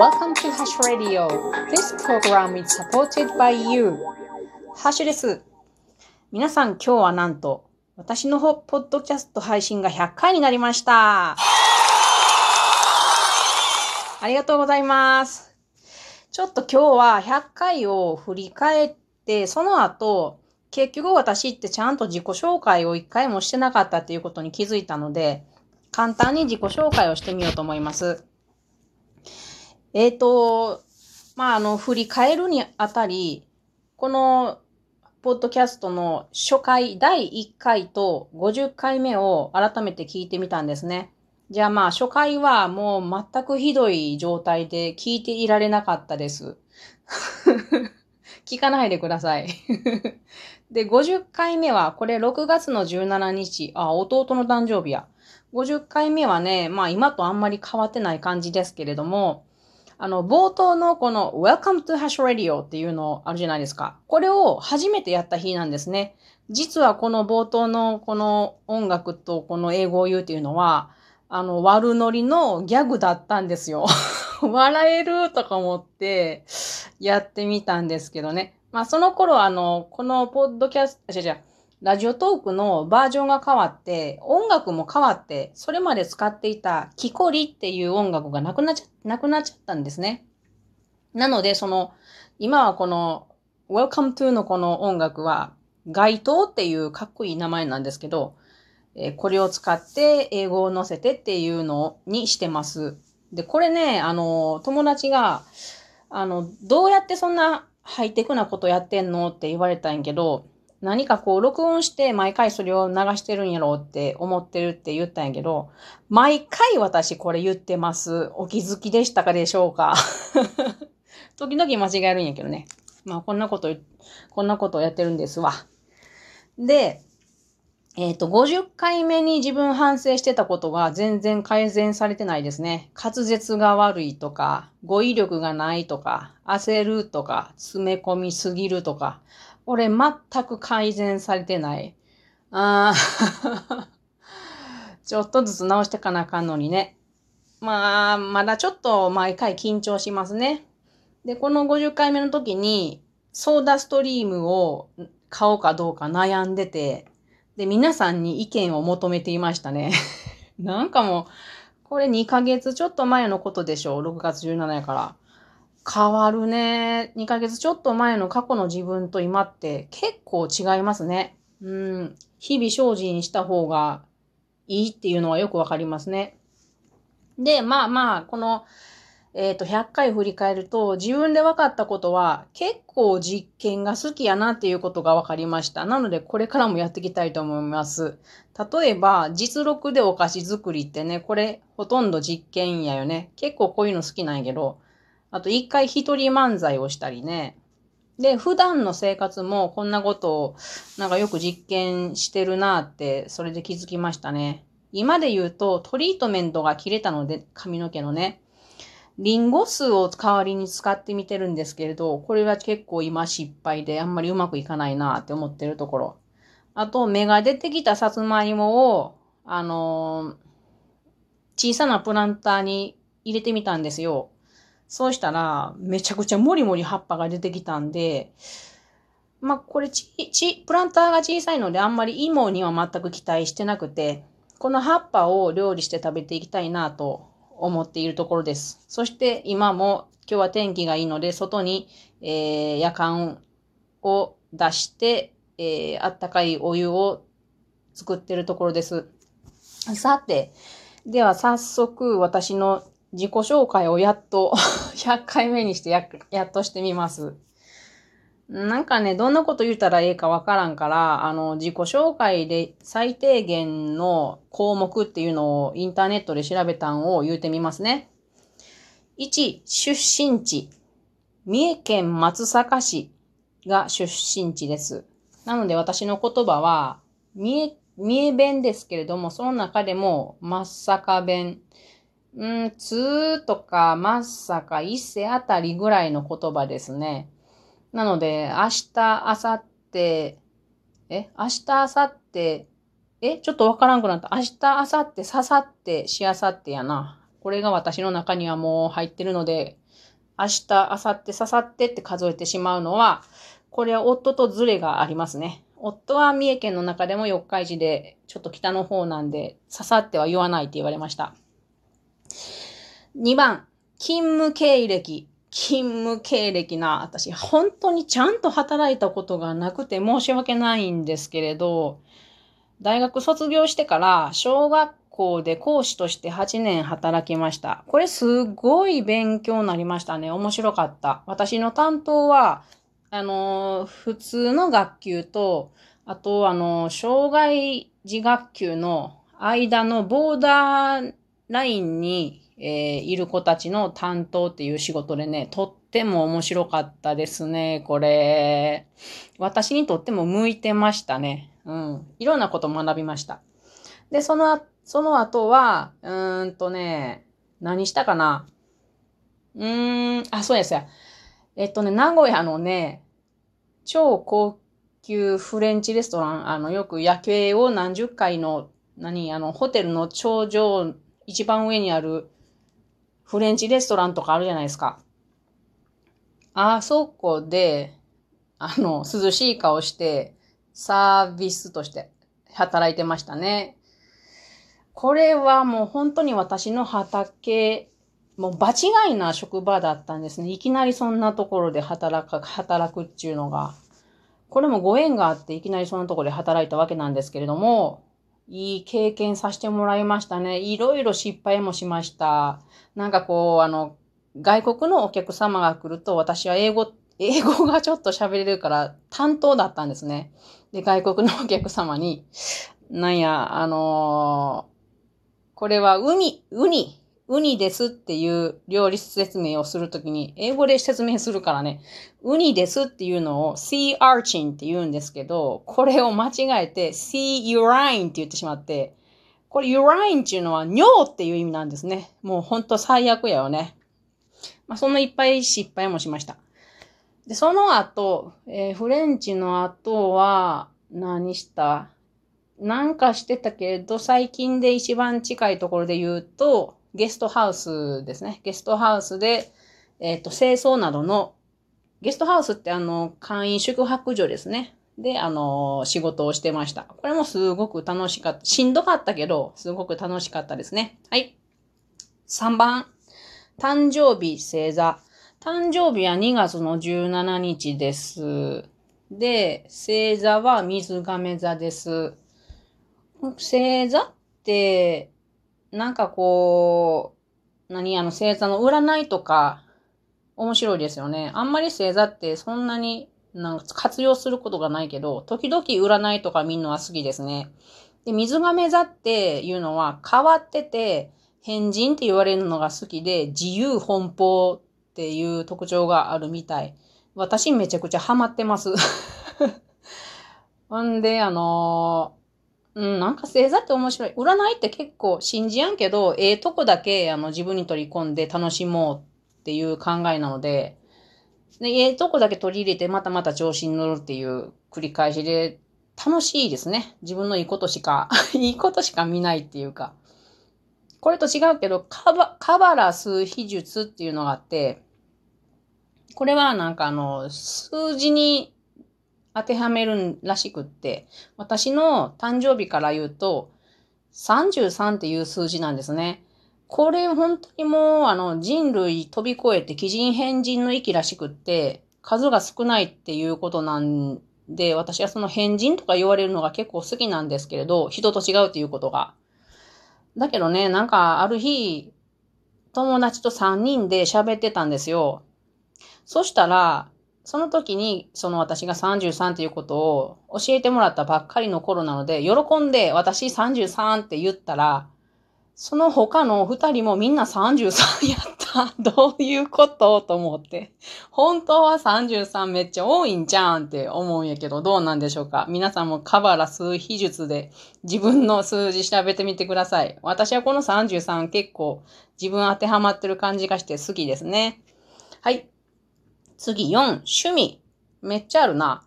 Welcome to Hash Radio. This program is supported by you. ハッシュです。皆さん今日はなんと私のポッドキャスト配信が100回になりました。ありがとうございます。ちょっと今日は100回を振り返って、その後、結局私ってちゃんと自己紹介を一回もしてなかったっていうことに気づいたので、簡単に自己紹介をしてみようと思います。えっ、ー、と、まあ、あの、振り返るにあたり、この、ポッドキャストの初回、第1回と50回目を改めて聞いてみたんですね。じゃあまあ、初回はもう全くひどい状態で聞いていられなかったです。聞かないでください。で、50回目は、これ6月の17日、あ、弟の誕生日や。50回目はね、まあ今とあんまり変わってない感じですけれども、あの、冒頭のこの Welcome to Hash Radio っていうのあるじゃないですか。これを初めてやった日なんですね。実はこの冒頭のこの音楽とこの英語を言うっていうのは、あの、悪ノリのギャグだったんですよ。笑えるとか思ってやってみたんですけどね。まあその頃あの、このポッドキャスト、違う違う、ラジオトークのバージョンが変わって、音楽も変わって、それまで使っていたキコリっていう音楽がなくなっちゃ、なくなっちゃったんですね。なので、その、今はこの Welcome to のこの音楽は、街頭っていうかっこいい名前なんですけど、えこれを使って英語を載せてっていうのにしてます。で、これね、あの、友達が、あの、どうやってそんなハイテクなことやってんのって言われたんやけど、何かこう録音して毎回それを流してるんやろうって思ってるって言ったんやけど、毎回私これ言ってます。お気づきでしたかでしょうか？時々間違えるんやけどね。まあこんなこと、こんなことをやってるんですわ。で、えっ、ー、と、50回目に自分反省してたことが全然改善されてないですね。滑舌が悪いとか、語彙力がないとか、焦るとか、詰め込みすぎるとか、これ全く改善されてない。ああ ちょっとずつ直してかなあかんのにね。まあ、まだちょっと毎回緊張しますね。で、この50回目の時に、ソーダストリームを買おうかどうか悩んでて、で、皆さんに意見を求めていましたね。なんかもう、これ2ヶ月ちょっと前のことでしょう。6月17やから。変わるね。2ヶ月ちょっと前の過去の自分と今って結構違いますね。うん。日々精進した方がいいっていうのはよくわかりますね。で、まあまあ、この、えっ、ー、と、100回振り返ると、自分で分かったことは、結構実験が好きやなっていうことが分かりました。なので、これからもやっていきたいと思います。例えば、実録でお菓子作りってね、これ、ほとんど実験やよね。結構こういうの好きなんやけど、あと一回一人漫才をしたりね。で、普段の生活もこんなことをなんかよく実験してるなって、それで気づきましたね。今で言うとトリートメントが切れたので、髪の毛のね。リンゴ酢を代わりに使ってみてるんですけれど、これは結構今失敗であんまりうまくいかないなって思ってるところ。あと、芽が出てきたさつまいもを、あのー、小さなプランターに入れてみたんですよ。そうしたら、めちゃくちゃもりもり葉っぱが出てきたんで、まあ、これち、ち、プランターが小さいのであんまり芋には全く期待してなくて、この葉っぱを料理して食べていきたいなと思っているところです。そして今も今日は天気がいいので、外に、えー、夜間を出して、えー、あったかいお湯を作ってるところです。さて、では早速私の自己紹介をやっと 100回目にしてややっとしてみます。なんかね、どんなこと言ったらええかわからんから、あの、自己紹介で最低限の項目っていうのをインターネットで調べたんを言うてみますね。1、出身地。三重県松阪市が出身地です。なので私の言葉は、三重、三重弁ですけれども、その中でも松阪弁。うん、つーとか、まさか、伊勢あたりぐらいの言葉ですね。なので、明日、明後日、え明日、明後日、えちょっとわからんくなった。明日、明後日、ささって、しあさってやな。これが私の中にはもう入ってるので、明日、明後日、ささってって数えてしまうのは、これは夫とズレがありますね。夫は三重県の中でも四日市で、ちょっと北の方なんで、ささっては言わないって言われました。2番、勤務経歴。勤務経歴な、私、本当にちゃんと働いたことがなくて申し訳ないんですけれど、大学卒業してから小学校で講師として8年働きました。これすごい勉強になりましたね。面白かった。私の担当は、あの、普通の学級と、あと、あの、障害児学級の間のボーダーラインにえー、いる子たちの担当っていう仕事でね、とっても面白かったですね、これ。私にとっても向いてましたね。うん。いろんなこと学びました。で、その、その後は、うーんとね、何したかな？うーん、あ、そうですや。えっとね、名古屋のね、超高級フレンチレストラン、あの、よく夜景を何十回の、何、あの、ホテルの頂上、一番上にあるフレンチレストランとかあるじゃないですか。あそこで、あの、涼しい顔して、サービスとして働いてましたね。これはもう本当に私の畑、もう場違いな職場だったんですね。いきなりそんなところで働く、働くっていうのが。これもご縁があっていきなりそんなところで働いたわけなんですけれども、いい経験させてもらいましたね。いろいろ失敗もしました。なんかこう、あの、外国のお客様が来ると私は英語、英語がちょっと喋れるから担当だったんですね。で、外国のお客様に、なんや、あのー、これは海、ウニ、ウニですっていう料理説明をするときに、英語で説明するからね、ウニですっていうのを sea archin って言うんですけど、これを間違えて sea urine って言ってしまって、これ urine っていうのは尿っていう意味なんですね。もうほんと最悪やよね。まあそんないっぱい失敗もしました。で、その後、えー、フレンチの後は何した？なんかしてたけど、最近で一番近いところで言うと、ゲストハウスですね。ゲストハウスで、えっ、ー、と、清掃などの、ゲストハウスってあの、簡易宿泊所ですね。で、あの、仕事をしてました。これもすごく楽しかった。しんどかったけど、すごく楽しかったですね。はい。3番。誕生日星座。誕生日は2月の17日です。で、星座は水亀座です。星座って、なんかこう、何あの星座の占いとか、面白いですよね。あんまり星座ってそんなになんか活用することがないけど、時々占いとか見るのは好きですね。で、水亀座っていうのは変わってて、変人って言われるのが好きで、自由奔放っていう特徴があるみたい。私めちゃくちゃハマってます。ほんで、あのうん、なんか星座って面白い。占いって結構信じやんけど、ええとこだけあの自分に取り込んで楽しもうっていう考えなので、でええとこだけ取り入れてまたまた調子に乗るっていう繰り返しで楽しいですね。自分のいいことしか、いいことしか見ないっていうか。これと違うけど、カバ、カバラ数秘術っていうのがあって、これはなんかあの、数字に当てはめるらしくって、私の誕生日から言うと、33っていう数字なんですね。これ本当にもうあの人類飛び越えて奇人変人の域らしくって、数が少ないっていうことなんで、私はその変人とか言われるのが結構好きなんですけれど、人と違うっていうことが。だけどね、なんかある日、友達と3人で喋ってたんですよ。そしたら、その時に、その私が33っていうことを教えてもらったばっかりの頃なので、喜んで私33って言ったら、その他の二人もみんな33やった。どういうことと思って。本当は33めっちゃ多いんじゃんって思うんやけど、どうなんでしょうか皆さんもカバラ数秘術で自分の数字調べてみてください。私はこの33結構自分当てはまってる感じがして好きですね。はい。次4、趣味。めっちゃあるな。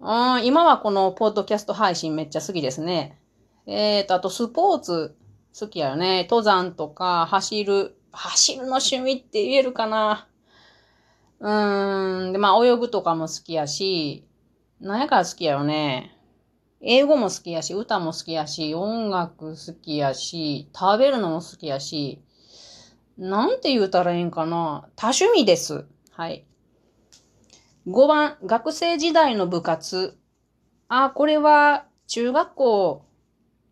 うん、今はこのポッドキャスト配信めっちゃ好きですね。えーと、あとスポーツ。好きやよね。登山とか、走る。走るの趣味って言えるかな。うーん。で、まあ、泳ぐとかも好きやし、何やから好きやよね。英語も好きやし、歌も好きやし、音楽好きやし、食べるのも好きやし、なんて言うたらいいんかな。多趣味です。はい。5番、学生時代の部活。あ、これは中学校、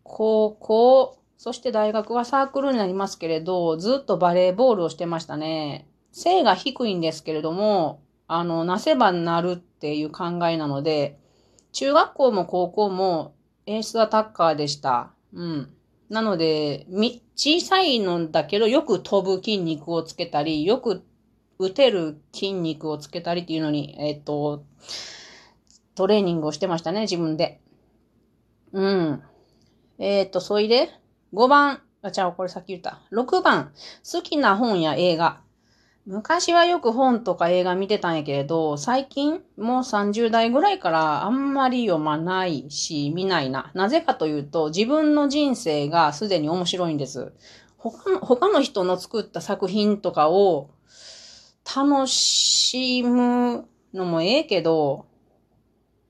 高校、そして大学はサークルになりますけれど、ずっとバレーボールをしてましたね。背が低いんですけれども、あの、なせばなるっていう考えなので、中学校も高校もエースアタッカーでした。うん。なので、み、小さいのだけど、よく飛ぶ筋肉をつけたり、よく打てる筋肉をつけたりっていうのに、えっ、と、トレーニングをしてましたね、自分で。うん。えっ、と、そいで、5番、あ、ちゃう、これさっき言った。6番、好きな本や映画。昔はよく本とか映画見てたんやけれど、最近もう30代ぐらいからあんまり読まないし、見ないな。なぜかというと、自分の人生がすでに面白いんです。他の他の人の作った作品とかを楽しむのもええけど、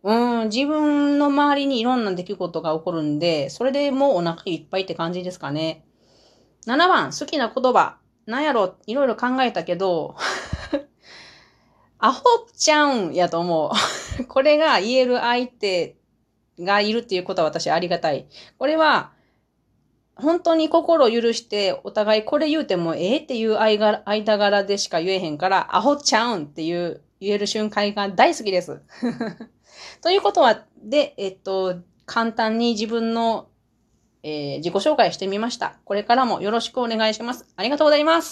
うん、自分の周りにいろんな出来事が起こるんで、それでもうお腹いっぱいって感じですかね。7番、好きな言葉。なんやろ、いろいろ考えたけど、アホちゃうんやと思う。これが言える相手がいるっていうことは私ありがたい。これは、本当に心を許してお互いこれ言うてもええっていう間柄でしか言えへんから、アホちゃうんっていう言える瞬間が大好きです。ということは、で、えっと、簡単に自分のえー、自己紹介してみました。これからもよろしくお願いします。ありがとうございます。